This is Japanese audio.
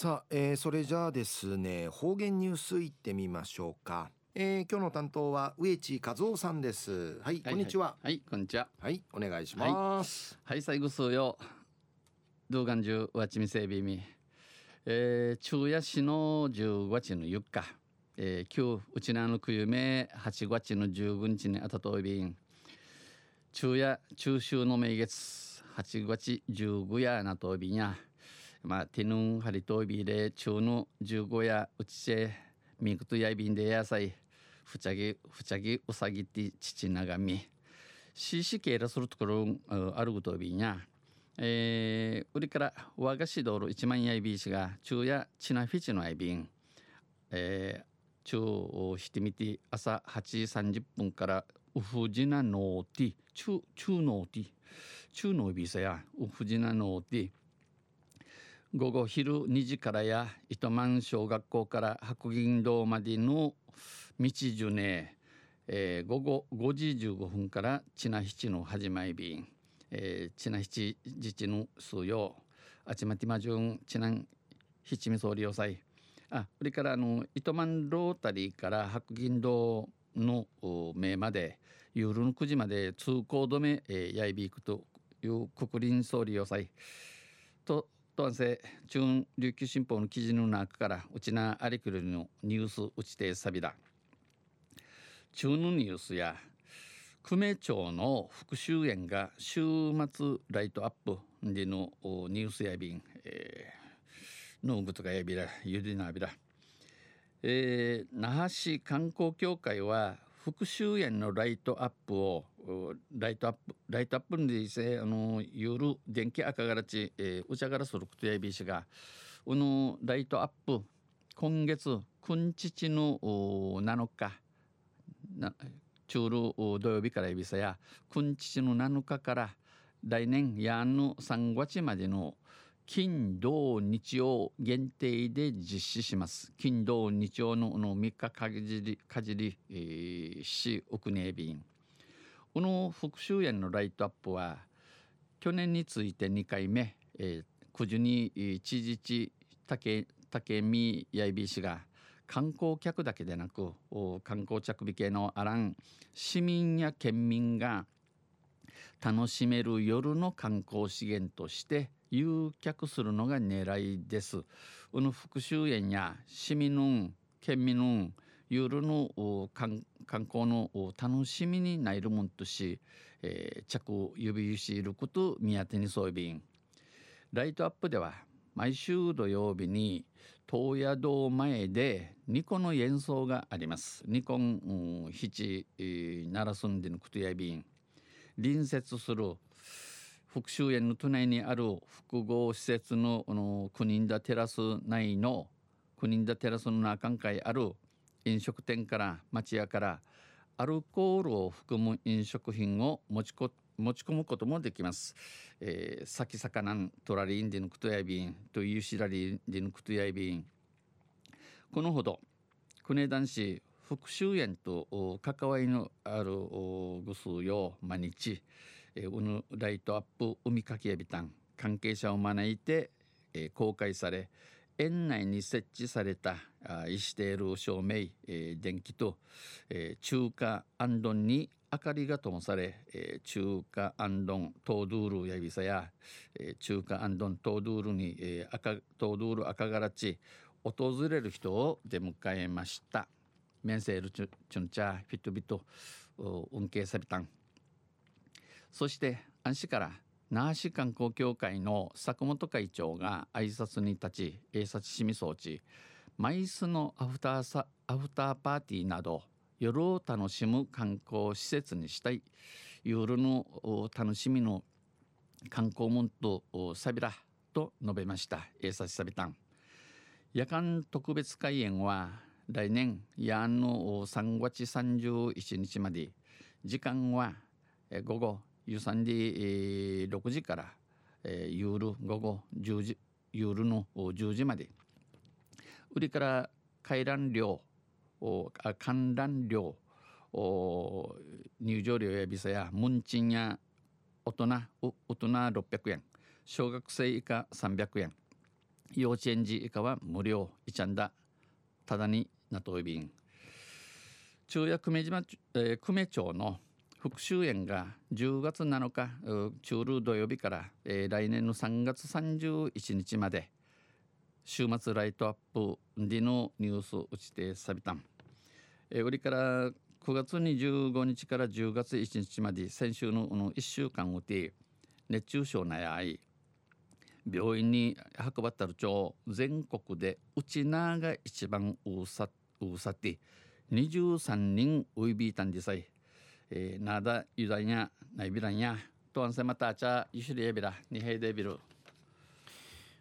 さあ、えー、それじゃあですね方言ニュースいってみましょうか、えー、今日の担当は植地和夫さんです。はい、こんにちは。はいこんにちは。はいお願いします。はい、最後数よ。動画中わちみせびみえー、昼夜市の15日の4日、えー、今日うちなのくゆめ8月の15日にあたといびん。昼夜中秋の名月。8月15夜なといびんやまあ、ティヌンハリトビで中の15やうちせミクトやいびんで野菜ふちゃぎふちゃぎうさぎって父長みししけらするところあることびんやえー、売りから和菓子道路1万やいびしが中やチナフィチのあいびんえー、中をしてみて朝8時30分からウフジナノーティ中中ノーティ中ノービーサやウフジナノーティ午後昼2時からや糸満小学校から白銀堂までの道順ね、えー、午後5時15分から千奈七の始まり便、えー、千奈七自治の数用。あちまてまじゅん千奈七味総理要塞あそれからあの糸満ロータリーから白銀堂の目まで夜の9時まで通行止め、えー、やいびいくという国林総理要塞。ととんせ中琉球新報の記事の中からうちなありくるのニュースうちてさびだ。中のニュースや久米町の復讐園が週末ライトアップでのニュースやびん、えー、のぐとかやびらゆでなびら、えー、那覇市観光協会は復讐園のライトアップをライトアップライトアップにせあの夜電気赤がらち、えー、うちゃがらすることやびしがこのライトアップ今月くんちちの7日な中路土曜日から指さやくんちちの7日から来年やんの3月までの金土日曜限定で実施します。金土日曜のの3日かじりかじり、えー、し奥ね便この復讐園のライトアップは去年について2回目、えー、九十に知事地竹竹見やいびしが観光客だけでなく観光着火系のあらん市民や県民が楽しめる夜の観光資源として誘客するのが狙いです。この復讐園や市民の県民の夜の観光の楽しみになるもんとし、えー、着指しいること宮手にそうびんライトアップでは毎週土曜日に東野堂前でニコの演奏があります。ニコン七奈良住んでのことやびん。隣接する復讐園の都内にある複合施設のの国田テラス内の国田テラスの中にある飲食店から町屋からアルコールを含む飲食品を持ちこ持ち込むこともできます。えー、先魚んトラリンディヌクトヤビンというしらりディヌクトヤビンこのほど国男子復讐園と関わりのあるぐすよ毎日、えー、うぬライトアップ海かきやびたん関係者を招いて、えー、公開され園内に設置された石テール照明、えー、電気と、えー、中華アンドンに明かりが灯され、えー、中華アンドントードゥールやびさや、えー、中華アンドントードゥールに、えー、赤トードゥール赤がらち訪れる人を出迎えました。メンセールチュチュンチャフィットビット運慶サビタンそして安市から那覇市観光協会の坂本会長が挨拶に立ち営察市民装置マイスのアフターサアフターパーティーなど夜を楽しむ観光施設にしたい。夜の楽しみの観光門とサビラと述べました。営察サビタン夜間特別開園は来年夜の3月31日まで。時間は午後夕3時、6時から、夜午後10時夜の10時まで。売りから回覧料観覧料入場料やビザや門賃や大人大人600円小学生以下300円幼稚園児以下は無料いちゃんだただになといびん中夜久米島、えー、久米町の復習園が10月7日中ル土曜日から、えー、来年の3月31日まで週末ライトアップでのニュース打ちてさびたん、えー、売りから9月25日から10月1日まで先週のの1週間をて熱中症なやい病院に運ばったる町全国でうちなが一番うさうさって23人ウイビータンディサイえー、ナダユダニャナイビランヤとんせまたあちゃユシリエビラニヘイデビル